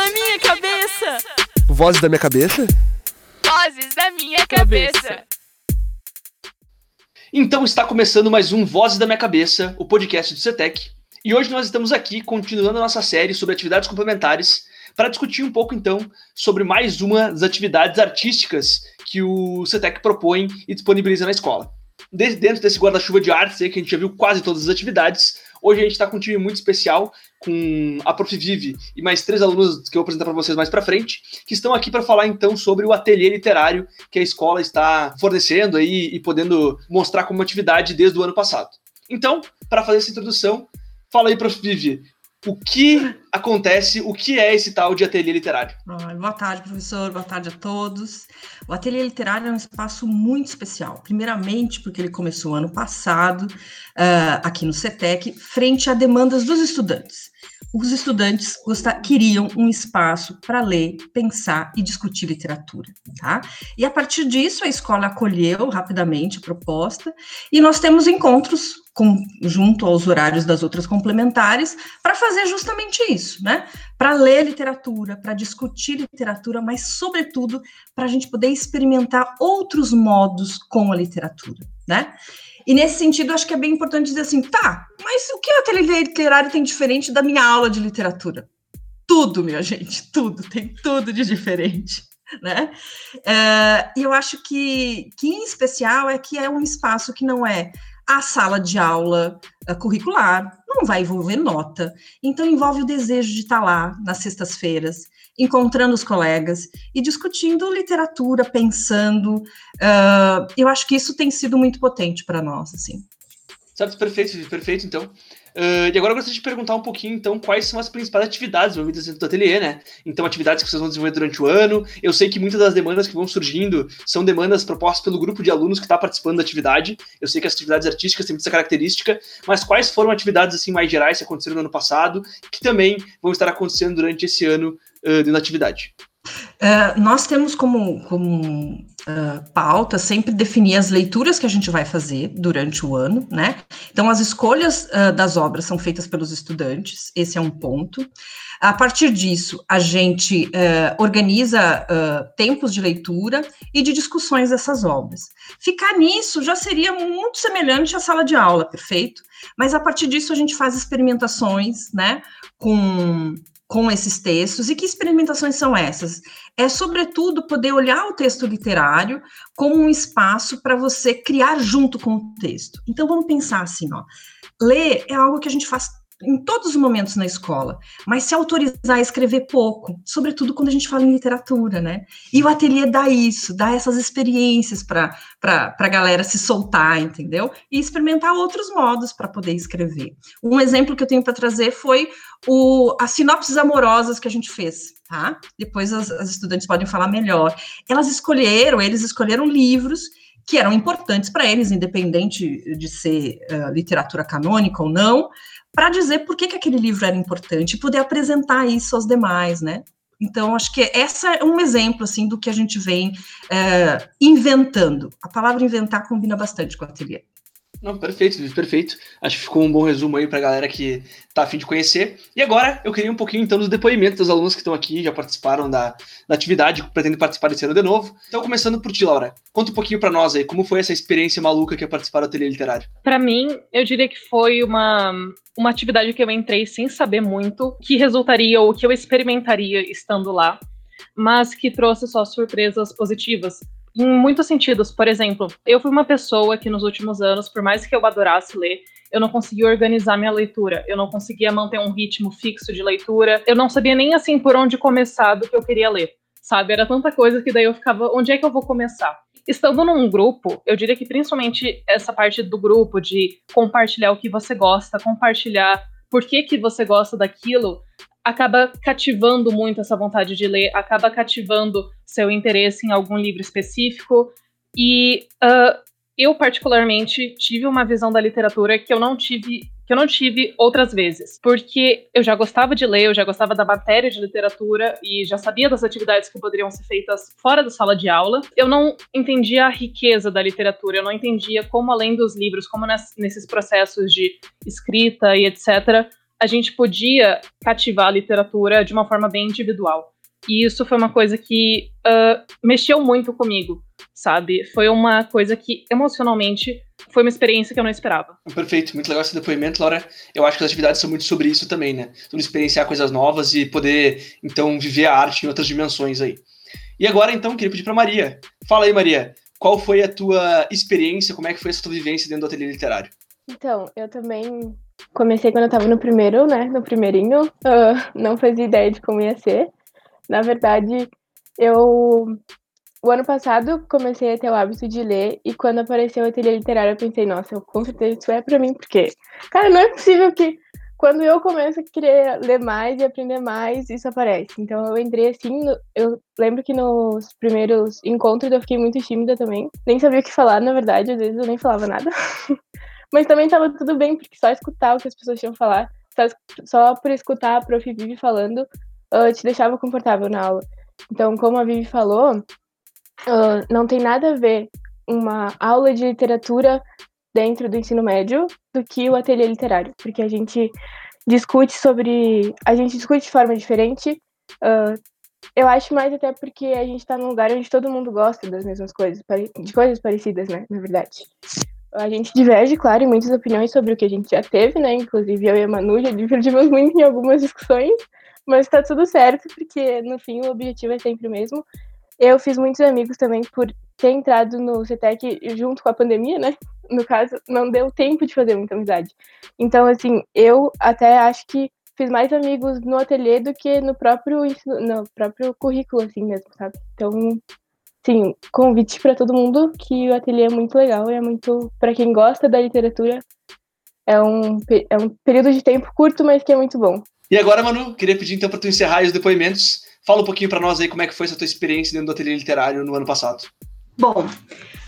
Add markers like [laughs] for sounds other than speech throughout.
da minha cabeça. Vozes da minha cabeça? Vozes da minha cabeça. Então está começando mais um Vozes da Minha Cabeça, o podcast do CETEC. E hoje nós estamos aqui continuando a nossa série sobre atividades complementares para discutir um pouco então sobre mais uma das atividades artísticas que o CETEC propõe e disponibiliza na escola. Desde dentro desse guarda-chuva de artes aí, que a gente já viu quase todas as atividades, hoje a gente está com um time muito especial, com a Prof. Vive e mais três alunos que eu vou apresentar para vocês mais para frente, que estão aqui para falar então sobre o ateliê literário que a escola está fornecendo aí e podendo mostrar como atividade desde o ano passado. Então, para fazer essa introdução, fala aí, Prof. Vive, o que acontece, o que é esse tal de ateliê literário? Boa tarde, professor, boa tarde a todos. O ateliê literário é um espaço muito especial. Primeiramente, porque ele começou ano passado, uh, aqui no CETEC, frente a demandas dos estudantes os estudantes gostar, queriam um espaço para ler, pensar e discutir literatura, tá? E a partir disso a escola acolheu rapidamente a proposta e nós temos encontros com, junto aos horários das outras complementares para fazer justamente isso, né? Para ler literatura, para discutir literatura, mas sobretudo para a gente poder experimentar outros modos com a literatura, né? E nesse sentido, acho que é bem importante dizer assim, tá, mas o que o ateliê literário tem diferente da minha aula de literatura? Tudo, minha gente, tudo, tem tudo de diferente. Né? É, e eu acho que, que, em especial, é que é um espaço que não é a sala de aula uh, curricular, não vai envolver nota, então envolve o desejo de estar lá nas sextas-feiras, encontrando os colegas e discutindo literatura, pensando. Uh, eu acho que isso tem sido muito potente para nós, assim. Certo, perfeito, perfeito, então. Uh, e agora eu gostaria de perguntar um pouquinho, então, quais são as principais atividades envolvidas dentro do ateliê, né? Então, atividades que vocês vão desenvolver durante o ano. Eu sei que muitas das demandas que vão surgindo são demandas propostas pelo grupo de alunos que está participando da atividade. Eu sei que as atividades artísticas têm essa característica, mas quais foram atividades assim mais gerais que aconteceram no ano passado, que também vão estar acontecendo durante esse ano uh, de atividade? Uh, nós temos como, como uh, pauta sempre definir as leituras que a gente vai fazer durante o ano, né? Então, as escolhas uh, das obras são feitas pelos estudantes, esse é um ponto. A partir disso, a gente organiza tempos de leitura e de discussões dessas obras. Ficar nisso já seria muito semelhante à sala de aula, perfeito? Mas a partir disso, a gente faz experimentações, né? Com com esses textos. E que experimentações são essas? É, sobretudo, poder olhar o texto literário como um espaço para você criar junto com o texto. Então, vamos pensar assim, ó. Ler é algo que a gente faz em todos os momentos na escola, mas se autorizar a escrever pouco, sobretudo quando a gente fala em literatura, né? E o ateliê dá isso, dá essas experiências para a galera se soltar, entendeu? E experimentar outros modos para poder escrever. Um exemplo que eu tenho para trazer foi o, as sinopses amorosas que a gente fez, tá? Depois as, as estudantes podem falar melhor. Elas escolheram, eles escolheram livros que eram importantes para eles, independente de ser uh, literatura canônica ou não, para dizer por que, que aquele livro era importante e poder apresentar isso aos demais, né? Então, acho que essa é um exemplo, assim, do que a gente vem é, inventando. A palavra inventar combina bastante com o ateliê. Não, perfeito, perfeito. Acho que ficou um bom resumo aí para a galera que tá afim de conhecer. E agora eu queria um pouquinho então dos depoimentos dos alunos que estão aqui, já participaram da, da atividade, pretendem participar desse ano de novo. Então, começando por ti, Laura, conta um pouquinho para nós aí, como foi essa experiência maluca que é participar do ateliê literário? Para mim, eu diria que foi uma, uma atividade que eu entrei sem saber muito que resultaria ou que eu experimentaria estando lá, mas que trouxe só surpresas positivas em muitos sentidos. Por exemplo, eu fui uma pessoa que nos últimos anos, por mais que eu adorasse ler, eu não conseguia organizar minha leitura, eu não conseguia manter um ritmo fixo de leitura, eu não sabia nem assim por onde começar do que eu queria ler, sabe? Era tanta coisa que daí eu ficava, onde é que eu vou começar? Estando num grupo, eu diria que principalmente essa parte do grupo de compartilhar o que você gosta, compartilhar por que, que você gosta daquilo, acaba cativando muito essa vontade de ler, acaba cativando seu interesse em algum livro específico. E uh, eu, particularmente, tive uma visão da literatura que eu não tive. Que eu não tive outras vezes, porque eu já gostava de ler, eu já gostava da matéria de literatura e já sabia das atividades que poderiam ser feitas fora da sala de aula. Eu não entendia a riqueza da literatura, eu não entendia como, além dos livros, como nesses processos de escrita e etc., a gente podia cativar a literatura de uma forma bem individual. E isso foi uma coisa que uh, mexeu muito comigo, sabe? Foi uma coisa que emocionalmente foi uma experiência que eu não esperava. Perfeito, muito legal esse depoimento, Laura. Eu acho que as atividades são muito sobre isso também, né? Sobre experienciar coisas novas e poder, então, viver a arte em outras dimensões aí. E agora, então, queria pedir para Maria. Fala aí, Maria, qual foi a tua experiência, como é que foi essa tua vivência dentro do ateliê literário? Então, eu também comecei quando eu estava no primeiro, né, no primeirinho, uh, não fazia ideia de como ia ser. Na verdade, eu o ano passado comecei a ter o hábito de ler e quando apareceu o ateliê literário eu pensei, nossa, eu, com certeza isso é para mim, porque, cara, não é possível que quando eu começo a querer ler mais e aprender mais, isso aparece. Então eu entrei assim, no, eu lembro que nos primeiros encontros eu fiquei muito tímida também, nem sabia o que falar, na verdade, às vezes eu nem falava nada. [laughs] Mas também tava tudo bem, porque só escutar o que as pessoas tinham falar, só, só por escutar a prof. Vivi falando, uh, te deixava confortável na aula. Então, como a Vivi falou, uh, não tem nada a ver uma aula de literatura dentro do ensino médio do que o ateliê literário, porque a gente discute sobre. A gente discute de forma diferente. Uh, eu acho mais até porque a gente está num lugar onde todo mundo gosta das mesmas coisas, de coisas parecidas, né? Na verdade. A gente diverge, claro, em muitas opiniões sobre o que a gente já teve, né? Inclusive eu e a Manu já [laughs] divergimos muito em algumas discussões, mas tá tudo certo, porque no fim o objetivo é sempre o mesmo. Eu fiz muitos amigos também por ter entrado no CETEC junto com a pandemia, né? No caso, não deu tempo de fazer muita amizade. Então, assim, eu até acho que fiz mais amigos no ateliê do que no próprio no próprio currículo, assim mesmo, sabe? Então, sim, convite para todo mundo que o ateliê é muito legal e é muito para quem gosta da literatura. É um, é um período de tempo curto, mas que é muito bom. E agora, Manu, queria pedir então para tu encerrar os depoimentos Fala um pouquinho para nós aí como é que foi essa tua experiência dentro do ateliê literário no ano passado. Bom,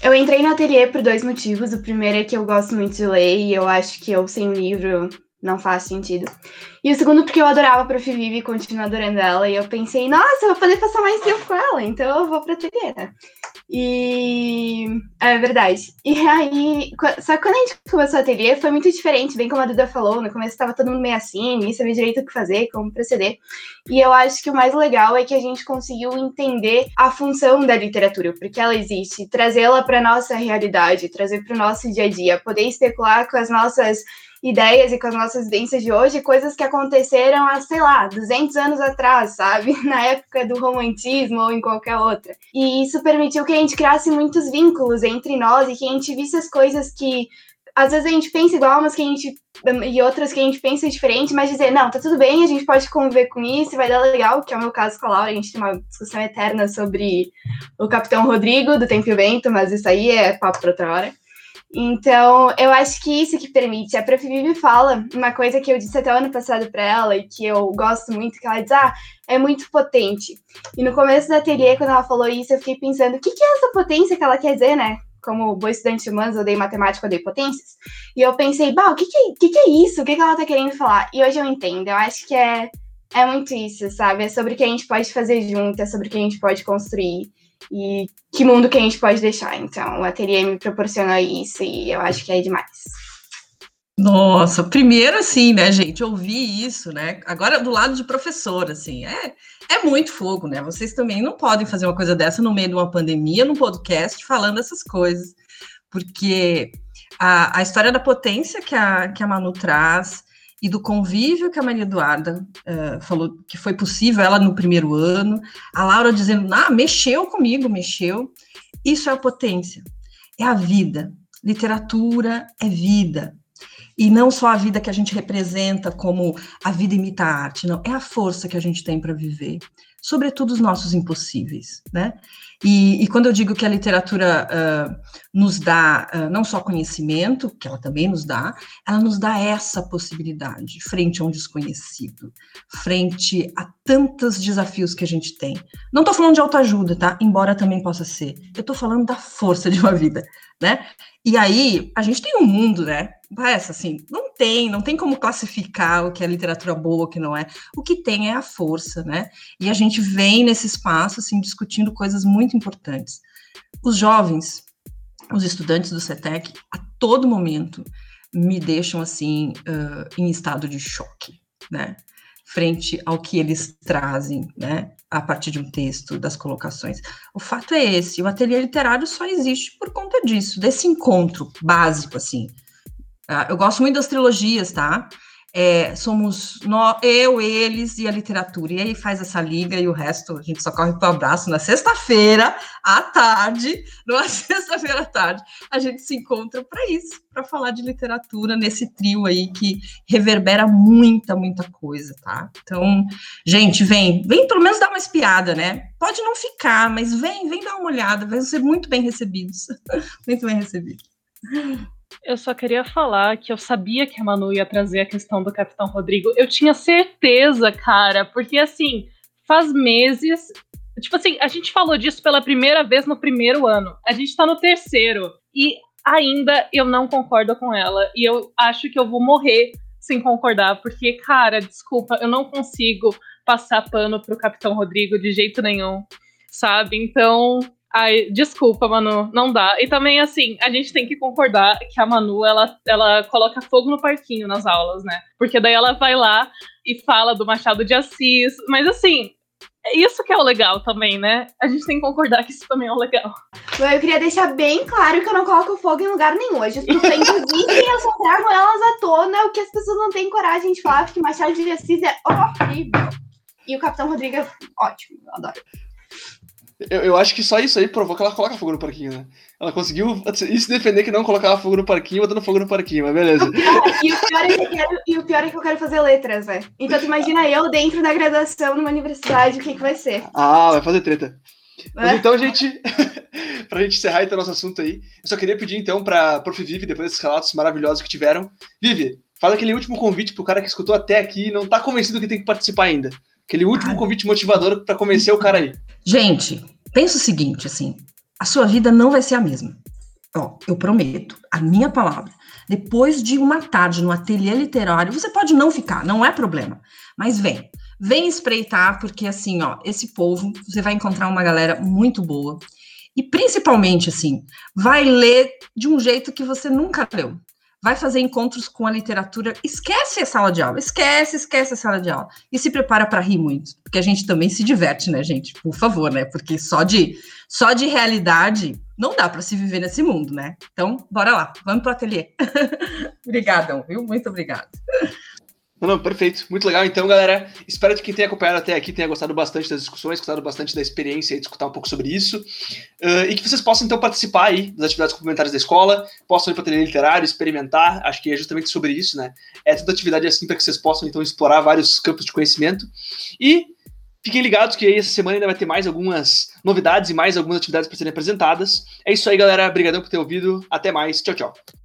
eu entrei no ateliê por dois motivos. O primeiro é que eu gosto muito de ler e eu acho que eu sem livro não faz sentido. E o segundo porque eu adorava a Prof. Vivi e continuo adorando ela. E eu pensei, nossa, eu vou poder passar mais tempo com ela, então eu vou pra né? E é verdade. E aí, só que quando a gente começou a ateliê, foi muito diferente, bem como a Duda falou, no começo estava todo mundo meio assim, nem sabia direito o que fazer, como proceder. E eu acho que o mais legal é que a gente conseguiu entender a função da literatura, porque ela existe, trazê-la para nossa realidade, trazer para o nosso dia a dia, poder especular com as nossas ideias e com as nossas vivências de hoje, coisas que aconteceram há, sei lá, 200 anos atrás, sabe? [laughs] Na época do romantismo ou em qualquer outra. E isso permitiu que a gente criasse muitos vínculos entre nós e que a gente visse as coisas que às vezes a gente pensa igual, mas que a gente. E outras que a gente pensa diferente, mas dizer, não, tá tudo bem, a gente pode conviver com isso, vai dar legal, que é o meu caso com a Laura, a gente tem uma discussão eterna sobre o Capitão Rodrigo, do Tempo e o Vento, mas isso aí é papo para outra hora. Então, eu acho que isso que permite. A Prof. Vivi fala uma coisa que eu disse até o ano passado para ela e que eu gosto muito, que ela diz, ah, é muito potente. E no começo da ateliê, quando ela falou isso, eu fiquei pensando, o que, que é essa potência que ela quer dizer, né? Como boa estudante de humanos, eu dei matemática, eu dei potências. E eu pensei, bah, o que, que, que, que é isso? O que, que ela tá querendo falar? E hoje eu entendo. Eu acho que é, é muito isso, sabe? É sobre o que a gente pode fazer junto, é sobre o que a gente pode construir e que mundo que a gente pode deixar. Então, o ateliê me proporcionou isso e eu acho que é demais. Nossa, primeiro assim, né, gente, ouvir isso, né? Agora do lado de professor, assim, é, é muito fogo, né? Vocês também não podem fazer uma coisa dessa no meio de uma pandemia, num podcast, falando essas coisas, porque a, a história da potência que a, que a Manu traz, e do convívio que a Maria Eduarda uh, falou que foi possível ela no primeiro ano, a Laura dizendo, ah, mexeu comigo, mexeu. Isso é a potência, é a vida. Literatura é vida. E não só a vida que a gente representa como a vida imita a arte, não, é a força que a gente tem para viver, sobretudo os nossos impossíveis, né? E, e, quando eu digo que a literatura uh, nos dá uh, não só conhecimento, que ela também nos dá, ela nos dá essa possibilidade frente a um desconhecido, frente a tantos desafios que a gente tem. Não estou falando de autoajuda, tá? Embora também possa ser. Eu estou falando da força de uma vida, né? E aí, a gente tem um mundo, né? Essa, assim, não tem, não tem como classificar o que é literatura boa, o que não é. O que tem é a força, né? E a gente vem nesse espaço, assim, discutindo coisas muito importantes. Os jovens, os estudantes do CETEC, a todo momento, me deixam, assim, uh, em estado de choque. né? Frente ao que eles trazem, né? A partir de um texto, das colocações. O fato é esse: o ateliê literário só existe por conta disso, desse encontro básico, assim. Ah, eu gosto muito das trilogias, tá? é, somos nós, eu, eles e a literatura. E aí faz essa liga e o resto a gente só corre para o abraço na sexta-feira à tarde, [laughs] numa sexta-feira à tarde, a gente se encontra para isso, para falar de literatura nesse trio aí que reverbera muita, muita coisa, tá? Então, gente, vem, vem pelo menos dar uma espiada, né? Pode não ficar, mas vem, vem dar uma olhada, vão ser muito bem recebidos, [laughs] muito bem recebidos. Eu só queria falar que eu sabia que a Manu ia trazer a questão do Capitão Rodrigo. Eu tinha certeza, cara, porque assim, faz meses. Tipo assim, a gente falou disso pela primeira vez no primeiro ano. A gente tá no terceiro. E ainda eu não concordo com ela. E eu acho que eu vou morrer sem concordar, porque, cara, desculpa, eu não consigo passar pano pro Capitão Rodrigo de jeito nenhum, sabe? Então, Ai, desculpa, Manu, não dá. E também, assim, a gente tem que concordar que a Manu, ela, ela coloca fogo no parquinho nas aulas, né? Porque daí ela vai lá e fala do Machado de Assis. Mas, assim, isso que é o legal também, né? A gente tem que concordar que isso também é o legal. Eu queria deixar bem claro que eu não coloco fogo em lugar nenhum. As existem, eu só trago elas à tona, o que as pessoas não têm coragem de falar, porque Machado de Assis é horrível. E o Capitão Rodrigo é ótimo, eu adoro. Eu, eu, acho que só isso aí provou que ela coloca fogo no parquinho, né? Ela conseguiu se defender que não colocava fogo no parquinho, botando fogo no parquinho, mas beleza. e, o pior é que eu quero, e o pior é que eu quero fazer letras, velho. Então tu imagina eu dentro da graduação numa universidade, o que, que vai ser? Ah, vai fazer treta. É? Mas então, gente, [laughs] pra gente encerrar então nosso assunto aí, eu só queria pedir então pra Prof. Vivi, depois desses relatos maravilhosos que tiveram, Vivi, faz aquele último convite pro cara que escutou até aqui e não tá convencido que tem que participar ainda. Aquele último convite motivador para convencer o cara aí. Gente, pensa o seguinte, assim, a sua vida não vai ser a mesma. Ó, eu prometo, a minha palavra. Depois de uma tarde no ateliê literário, você pode não ficar, não é problema. Mas vem, vem espreitar, porque assim, ó, esse povo, você vai encontrar uma galera muito boa. E principalmente, assim, vai ler de um jeito que você nunca leu vai fazer encontros com a literatura, esquece a sala de aula, esquece, esquece a sala de aula e se prepara para rir muito, porque a gente também se diverte, né, gente? Por favor, né? Porque só de só de realidade não dá para se viver nesse mundo, né? Então, bora lá, vamos pro ateliê. [laughs] Obrigadão, viu? Muito obrigada. Não, não, perfeito. Muito legal. Então, galera, espero que quem tenha acompanhado até aqui tenha gostado bastante das discussões, gostado bastante da experiência e de escutar um pouco sobre isso. Uh, e que vocês possam, então, participar aí das atividades complementares da escola, possam ir para o ateliê literário, experimentar. Acho que é justamente sobre isso, né? É toda atividade assim para que vocês possam, então, explorar vários campos de conhecimento. E Fiquem ligados que aí essa semana ainda vai ter mais algumas novidades e mais algumas atividades para serem apresentadas. É isso aí, galera. Obrigadão por ter ouvido. Até mais. Tchau, tchau.